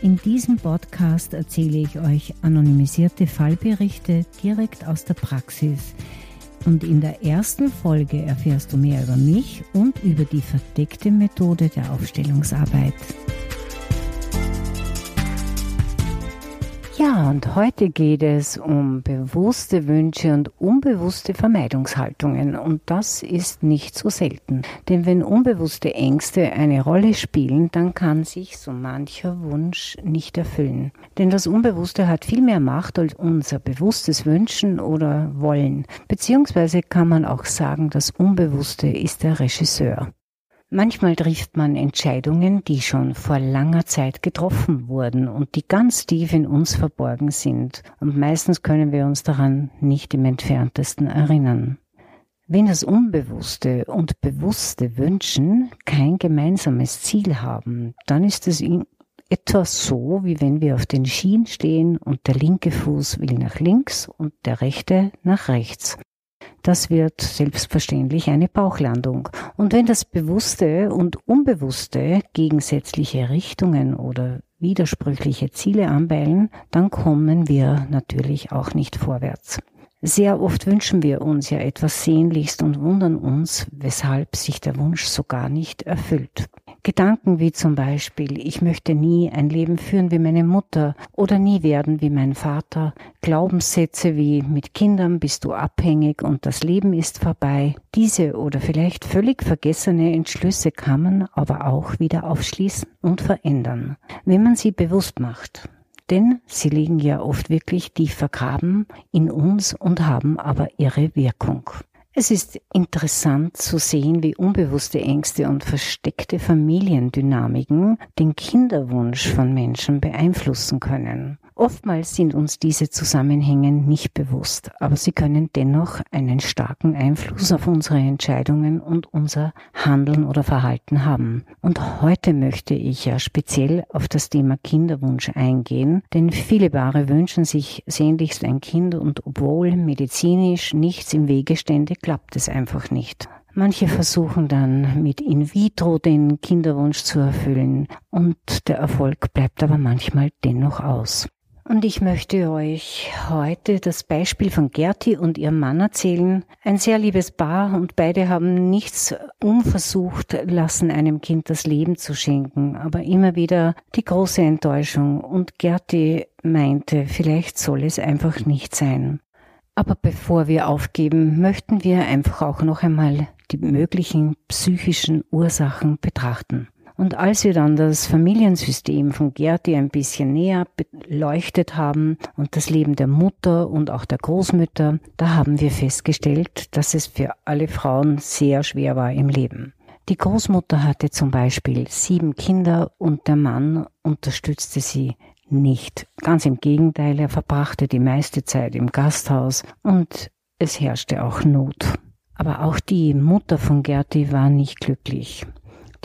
In diesem Podcast erzähle ich euch anonymisierte Fallberichte direkt aus der Praxis. Und in der ersten Folge erfährst du mehr über mich und über die verdeckte Methode der Aufstellungsarbeit. Ja, und heute geht es um bewusste Wünsche und unbewusste Vermeidungshaltungen. Und das ist nicht so selten. Denn wenn unbewusste Ängste eine Rolle spielen, dann kann sich so mancher Wunsch nicht erfüllen. Denn das Unbewusste hat viel mehr Macht als unser bewusstes Wünschen oder Wollen. Beziehungsweise kann man auch sagen, das Unbewusste ist der Regisseur. Manchmal trifft man Entscheidungen, die schon vor langer Zeit getroffen wurden und die ganz tief in uns verborgen sind. Und meistens können wir uns daran nicht im entferntesten erinnern. Wenn das Unbewusste und bewusste Wünschen kein gemeinsames Ziel haben, dann ist es etwa so, wie wenn wir auf den Schienen stehen und der linke Fuß will nach links und der rechte nach rechts. Das wird selbstverständlich eine Bauchlandung. Und wenn das Bewusste und Unbewusste gegensätzliche Richtungen oder widersprüchliche Ziele anpeilen, dann kommen wir natürlich auch nicht vorwärts. Sehr oft wünschen wir uns ja etwas sehnlichst und wundern uns, weshalb sich der Wunsch so gar nicht erfüllt. Gedanken wie zum Beispiel, ich möchte nie ein Leben führen wie meine Mutter oder nie werden wie mein Vater, Glaubenssätze wie mit Kindern bist du abhängig und das Leben ist vorbei, diese oder vielleicht völlig vergessene Entschlüsse kann man aber auch wieder aufschließen und verändern, wenn man sie bewusst macht. Denn sie liegen ja oft wirklich tief vergraben in uns und haben aber ihre Wirkung. Es ist interessant zu sehen, wie unbewusste Ängste und versteckte Familiendynamiken den Kinderwunsch von Menschen beeinflussen können. Oftmals sind uns diese Zusammenhänge nicht bewusst, aber sie können dennoch einen starken Einfluss auf unsere Entscheidungen und unser Handeln oder Verhalten haben. Und heute möchte ich ja speziell auf das Thema Kinderwunsch eingehen, denn viele Paare wünschen sich sehnlichst ein Kind und obwohl medizinisch nichts im Wege stände, klappt es einfach nicht. Manche versuchen dann mit in vitro den Kinderwunsch zu erfüllen und der Erfolg bleibt aber manchmal dennoch aus. Und ich möchte euch heute das Beispiel von Gerti und ihrem Mann erzählen. Ein sehr liebes Paar und beide haben nichts unversucht lassen, einem Kind das Leben zu schenken, aber immer wieder die große Enttäuschung. Und Gerti meinte, vielleicht soll es einfach nicht sein. Aber bevor wir aufgeben, möchten wir einfach auch noch einmal die möglichen psychischen Ursachen betrachten. Und als wir dann das Familiensystem von Gerti ein bisschen näher beleuchtet haben und das Leben der Mutter und auch der Großmütter, da haben wir festgestellt, dass es für alle Frauen sehr schwer war im Leben. Die Großmutter hatte zum Beispiel sieben Kinder und der Mann unterstützte sie nicht. Ganz im Gegenteil, er verbrachte die meiste Zeit im Gasthaus und es herrschte auch Not. Aber auch die Mutter von Gerti war nicht glücklich.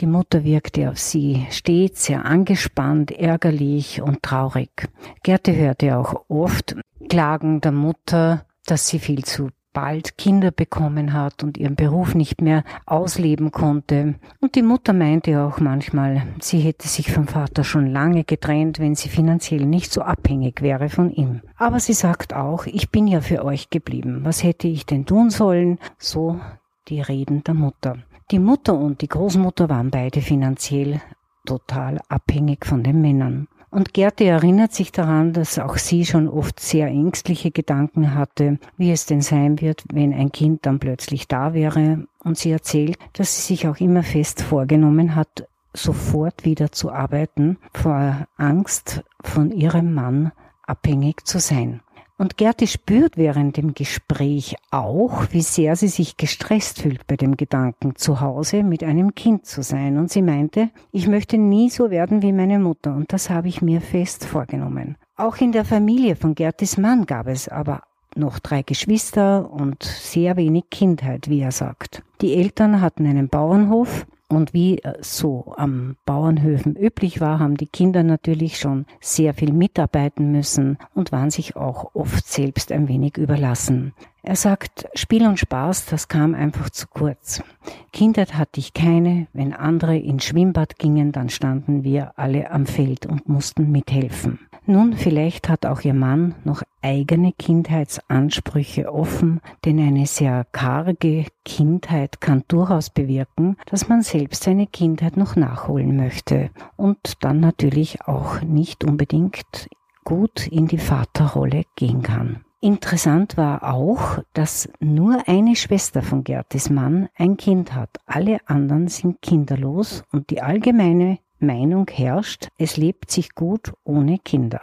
Die Mutter wirkte auf sie stets sehr angespannt, ärgerlich und traurig. Gerte hörte auch oft Klagen der Mutter, dass sie viel zu bald Kinder bekommen hat und ihren Beruf nicht mehr ausleben konnte. Und die Mutter meinte auch manchmal, sie hätte sich vom Vater schon lange getrennt, wenn sie finanziell nicht so abhängig wäre von ihm. Aber sie sagt auch, ich bin ja für euch geblieben. Was hätte ich denn tun sollen? So die Reden der Mutter. Die Mutter und die Großmutter waren beide finanziell total abhängig von den Männern. Und Gerte erinnert sich daran, dass auch sie schon oft sehr ängstliche Gedanken hatte, wie es denn sein wird, wenn ein Kind dann plötzlich da wäre. Und sie erzählt, dass sie sich auch immer fest vorgenommen hat, sofort wieder zu arbeiten, vor Angst von ihrem Mann abhängig zu sein. Und Gerti spürt während dem Gespräch auch, wie sehr sie sich gestresst fühlt bei dem Gedanken, zu Hause mit einem Kind zu sein. Und sie meinte, ich möchte nie so werden wie meine Mutter. Und das habe ich mir fest vorgenommen. Auch in der Familie von Gertis Mann gab es aber noch drei Geschwister und sehr wenig Kindheit, wie er sagt. Die Eltern hatten einen Bauernhof und wie äh, so am Bauernhöfen üblich war, haben die Kinder natürlich schon sehr viel mitarbeiten müssen und waren sich auch oft selbst ein wenig überlassen. Er sagt, Spiel und Spaß, das kam einfach zu kurz. Kindheit hatte ich keine. Wenn andere ins Schwimmbad gingen, dann standen wir alle am Feld und mussten mithelfen. Nun, vielleicht hat auch ihr Mann noch eigene Kindheitsansprüche offen, denn eine sehr karge Kindheit kann durchaus bewirken, dass man selbst seine Kindheit noch nachholen möchte und dann natürlich auch nicht unbedingt gut in die Vaterrolle gehen kann. Interessant war auch, dass nur eine Schwester von Gertis Mann ein Kind hat. Alle anderen sind kinderlos und die allgemeine Meinung herrscht, es lebt sich gut ohne Kinder.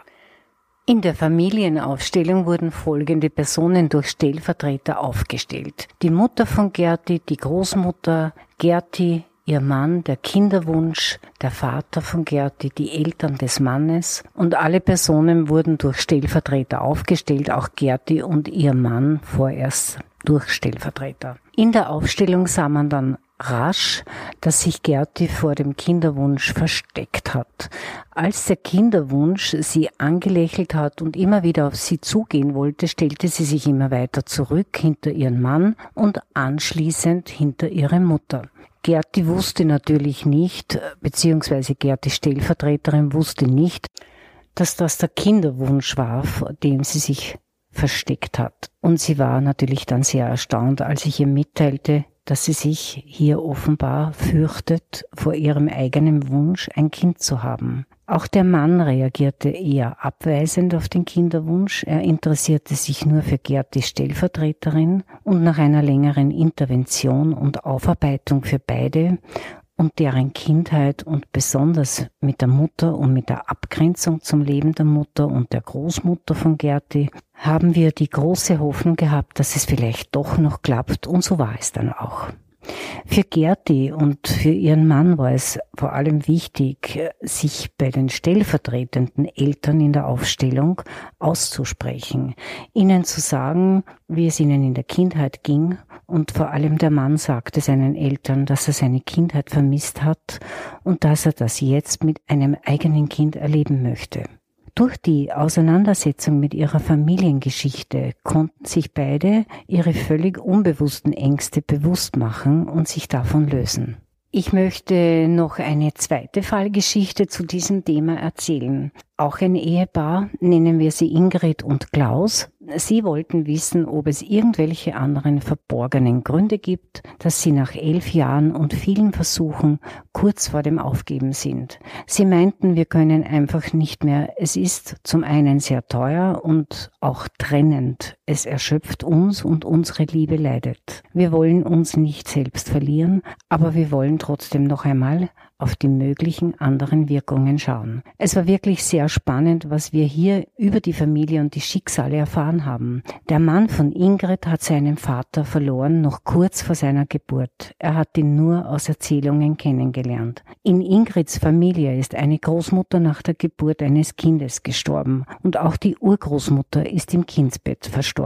In der Familienaufstellung wurden folgende Personen durch Stellvertreter aufgestellt. Die Mutter von Gerti, die Großmutter, Gerti, ihr Mann, der Kinderwunsch, der Vater von Gerti, die Eltern des Mannes und alle Personen wurden durch Stellvertreter aufgestellt, auch Gerti und ihr Mann vorerst durch Stellvertreter. In der Aufstellung sah man dann rasch, dass sich Gerti vor dem Kinderwunsch versteckt hat. Als der Kinderwunsch sie angelächelt hat und immer wieder auf sie zugehen wollte, stellte sie sich immer weiter zurück hinter ihren Mann und anschließend hinter ihre Mutter. Gerti wusste natürlich nicht, beziehungsweise Gerti Stellvertreterin wusste nicht, dass das der Kinderwunsch war, vor dem sie sich versteckt hat. Und sie war natürlich dann sehr erstaunt, als ich ihr mitteilte, dass sie sich hier offenbar fürchtet vor ihrem eigenen Wunsch, ein Kind zu haben. Auch der Mann reagierte eher abweisend auf den Kinderwunsch. Er interessierte sich nur für Gerd, Stellvertreterin, und nach einer längeren Intervention und Aufarbeitung für beide und deren Kindheit und besonders mit der Mutter und mit der Abgrenzung zum Leben der Mutter und der Großmutter von Gerti haben wir die große Hoffnung gehabt, dass es vielleicht doch noch klappt und so war es dann auch. Für Gerti und für ihren Mann war es vor allem wichtig, sich bei den stellvertretenden Eltern in der Aufstellung auszusprechen, ihnen zu sagen, wie es ihnen in der Kindheit ging und vor allem der Mann sagte seinen Eltern, dass er seine Kindheit vermisst hat und dass er das jetzt mit einem eigenen Kind erleben möchte. Durch die Auseinandersetzung mit ihrer Familiengeschichte konnten sich beide ihre völlig unbewussten Ängste bewusst machen und sich davon lösen. Ich möchte noch eine zweite Fallgeschichte zu diesem Thema erzählen. Auch ein Ehepaar, nennen wir sie Ingrid und Klaus, Sie wollten wissen, ob es irgendwelche anderen verborgenen Gründe gibt, dass Sie nach elf Jahren und vielen Versuchen kurz vor dem Aufgeben sind. Sie meinten, wir können einfach nicht mehr. Es ist zum einen sehr teuer und auch trennend. Es erschöpft uns und unsere Liebe leidet. Wir wollen uns nicht selbst verlieren, aber wir wollen trotzdem noch einmal auf die möglichen anderen Wirkungen schauen. Es war wirklich sehr spannend, was wir hier über die Familie und die Schicksale erfahren haben. Der Mann von Ingrid hat seinen Vater verloren, noch kurz vor seiner Geburt. Er hat ihn nur aus Erzählungen kennengelernt. In Ingrids Familie ist eine Großmutter nach der Geburt eines Kindes gestorben und auch die Urgroßmutter ist im Kindsbett verstorben.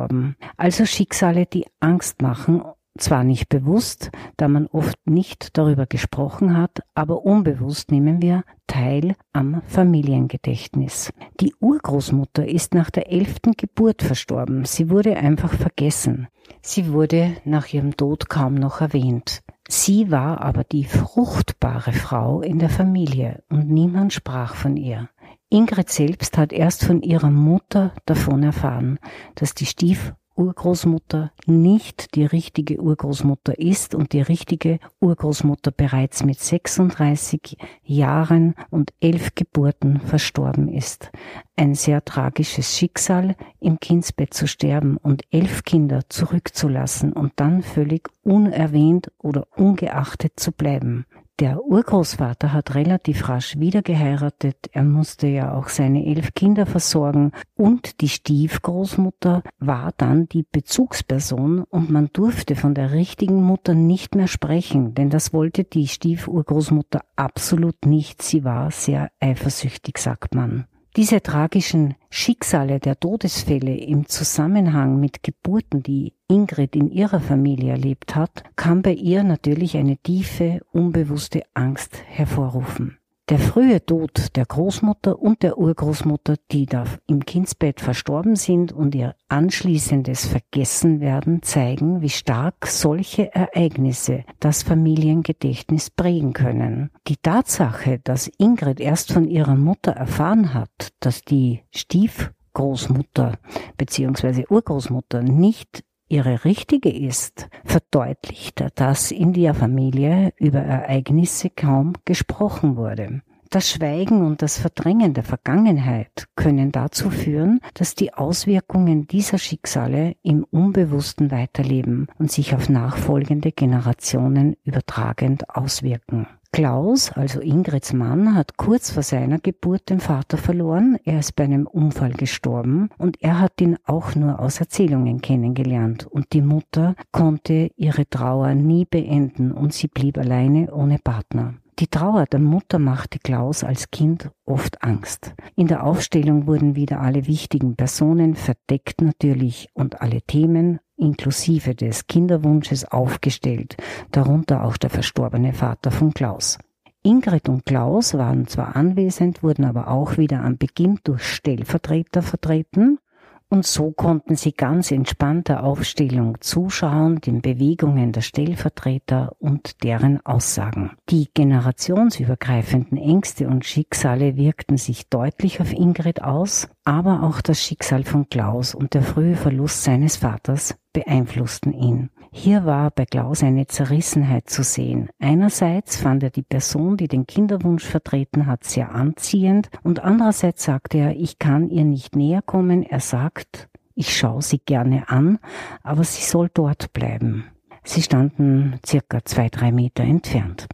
Also Schicksale, die Angst machen zwar nicht bewusst, da man oft nicht darüber gesprochen hat, aber unbewusst nehmen wir teil am Familiengedächtnis. Die Urgroßmutter ist nach der elften Geburt verstorben. Sie wurde einfach vergessen. Sie wurde nach ihrem Tod kaum noch erwähnt. Sie war aber die fruchtbare Frau in der Familie und niemand sprach von ihr. Ingrid selbst hat erst von ihrer Mutter davon erfahren, dass die Stief Urgroßmutter nicht die richtige Urgroßmutter ist und die richtige Urgroßmutter bereits mit 36 Jahren und elf Geburten verstorben ist. Ein sehr tragisches Schicksal, im Kindsbett zu sterben und elf Kinder zurückzulassen und dann völlig unerwähnt oder ungeachtet zu bleiben. Der Urgroßvater hat relativ rasch wieder geheiratet. Er musste ja auch seine elf Kinder versorgen. Und die Stiefgroßmutter war dann die Bezugsperson und man durfte von der richtigen Mutter nicht mehr sprechen, denn das wollte die Stiefurgroßmutter absolut nicht. Sie war sehr eifersüchtig, sagt man. Diese tragischen Schicksale der Todesfälle im Zusammenhang mit Geburten, die Ingrid in ihrer Familie erlebt hat, kann bei ihr natürlich eine tiefe, unbewusste Angst hervorrufen. Der frühe Tod der Großmutter und der Urgroßmutter, die da im Kindsbett verstorben sind und ihr anschließendes Vergessenwerden zeigen, wie stark solche Ereignisse das Familiengedächtnis prägen können. Die Tatsache, dass Ingrid erst von ihrer Mutter erfahren hat, dass die Stiefgroßmutter bzw. Urgroßmutter nicht ihre richtige ist, verdeutlicht, dass in der Familie über Ereignisse kaum gesprochen wurde. Das Schweigen und das Verdrängen der Vergangenheit können dazu führen, dass die Auswirkungen dieser Schicksale im Unbewussten weiterleben und sich auf nachfolgende Generationen übertragend auswirken. Klaus, also Ingrids Mann, hat kurz vor seiner Geburt den Vater verloren. Er ist bei einem Unfall gestorben und er hat ihn auch nur aus Erzählungen kennengelernt. Und die Mutter konnte ihre Trauer nie beenden und sie blieb alleine ohne Partner. Die Trauer der Mutter machte Klaus als Kind oft Angst. In der Aufstellung wurden wieder alle wichtigen Personen verdeckt natürlich und alle Themen inklusive des Kinderwunsches aufgestellt, darunter auch der verstorbene Vater von Klaus. Ingrid und Klaus waren zwar anwesend, wurden aber auch wieder am Beginn durch Stellvertreter vertreten und so konnten sie ganz entspannt der Aufstellung zuschauen, den Bewegungen der Stellvertreter und deren Aussagen. Die generationsübergreifenden Ängste und Schicksale wirkten sich deutlich auf Ingrid aus, aber auch das Schicksal von Klaus und der frühe Verlust seines Vaters beeinflussten ihn. Hier war bei Klaus eine Zerrissenheit zu sehen. Einerseits fand er die Person, die den Kinderwunsch vertreten hat, sehr anziehend und andererseits sagte er, ich kann ihr nicht näher kommen. Er sagt, ich schaue sie gerne an, aber sie soll dort bleiben. Sie standen circa zwei, drei Meter entfernt.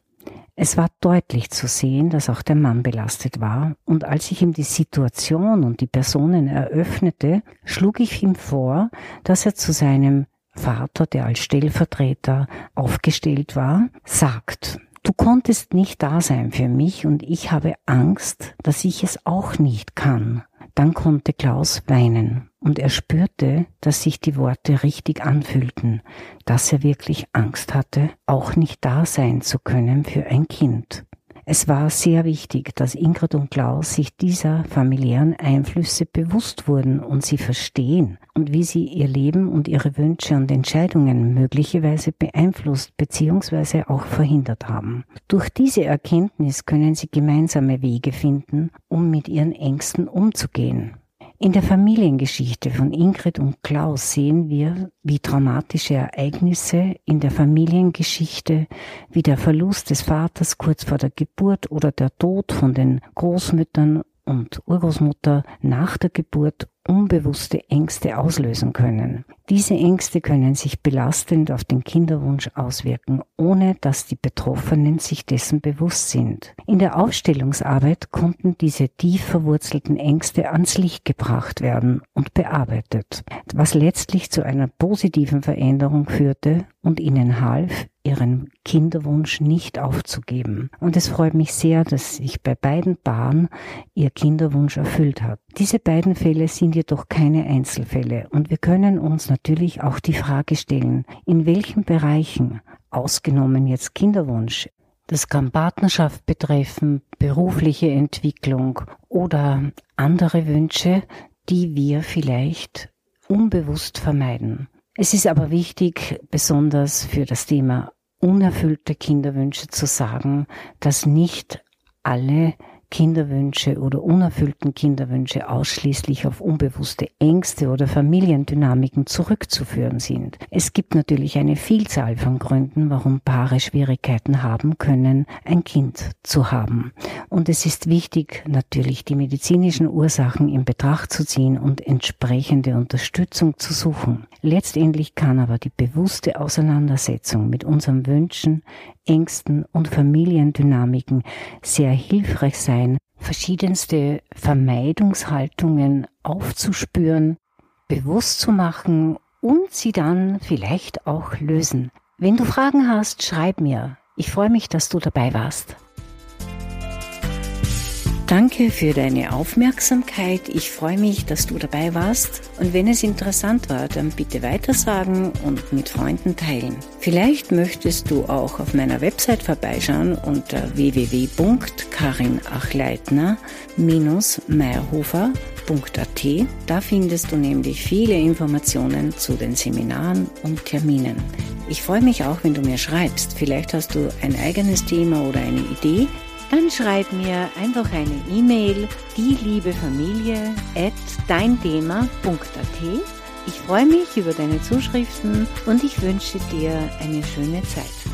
Es war deutlich zu sehen, dass auch der Mann belastet war, und als ich ihm die Situation und die Personen eröffnete, schlug ich ihm vor, dass er zu seinem Vater, der als Stellvertreter aufgestellt war, sagt, du konntest nicht da sein für mich und ich habe Angst, dass ich es auch nicht kann. Dann konnte Klaus weinen und er spürte, dass sich die Worte richtig anfühlten, dass er wirklich Angst hatte, auch nicht da sein zu können für ein Kind. Es war sehr wichtig, dass Ingrid und Klaus sich dieser familiären Einflüsse bewusst wurden und sie verstehen und wie sie ihr Leben und ihre Wünsche und Entscheidungen möglicherweise beeinflusst bzw. auch verhindert haben. Durch diese Erkenntnis können sie gemeinsame Wege finden, um mit ihren Ängsten umzugehen. In der Familiengeschichte von Ingrid und Klaus sehen wir, wie traumatische Ereignisse in der Familiengeschichte, wie der Verlust des Vaters kurz vor der Geburt oder der Tod von den Großmüttern und Urgroßmutter nach der Geburt unbewusste Ängste auslösen können. Diese Ängste können sich belastend auf den Kinderwunsch auswirken, ohne dass die Betroffenen sich dessen bewusst sind. In der Aufstellungsarbeit konnten diese tief verwurzelten Ängste ans Licht gebracht werden und bearbeitet, was letztlich zu einer positiven Veränderung führte und ihnen half, ihren Kinderwunsch nicht aufzugeben. Und es freut mich sehr, dass sich bei beiden Paaren ihr Kinderwunsch erfüllt hat. Diese beiden Fälle sind jedoch keine Einzelfälle und wir können uns natürlich auch die Frage stellen, in welchen Bereichen, ausgenommen jetzt Kinderwunsch, das kann Partnerschaft betreffen, berufliche Entwicklung oder andere Wünsche, die wir vielleicht unbewusst vermeiden. Es ist aber wichtig, besonders für das Thema unerfüllte Kinderwünsche zu sagen, dass nicht alle Kinderwünsche oder unerfüllten Kinderwünsche ausschließlich auf unbewusste Ängste oder Familiendynamiken zurückzuführen sind. Es gibt natürlich eine Vielzahl von Gründen, warum Paare Schwierigkeiten haben können, ein Kind zu haben. Und es ist wichtig, natürlich die medizinischen Ursachen in Betracht zu ziehen und entsprechende Unterstützung zu suchen. Letztendlich kann aber die bewusste Auseinandersetzung mit unseren Wünschen, Ängsten und Familiendynamiken sehr hilfreich sein, verschiedenste Vermeidungshaltungen aufzuspüren, bewusst zu machen und sie dann vielleicht auch lösen. Wenn du Fragen hast, schreib mir. Ich freue mich, dass du dabei warst. Danke für deine Aufmerksamkeit. Ich freue mich, dass du dabei warst. Und wenn es interessant war, dann bitte weitersagen und mit Freunden teilen. Vielleicht möchtest du auch auf meiner Website vorbeischauen unter www.karinachleitner-meierhofer.at. Da findest du nämlich viele Informationen zu den Seminaren und Terminen. Ich freue mich auch, wenn du mir schreibst. Vielleicht hast du ein eigenes Thema oder eine Idee dann schreib mir einfach eine E-Mail, die liebe Familie at deinthema.at. Ich freue mich über deine Zuschriften und ich wünsche dir eine schöne Zeit.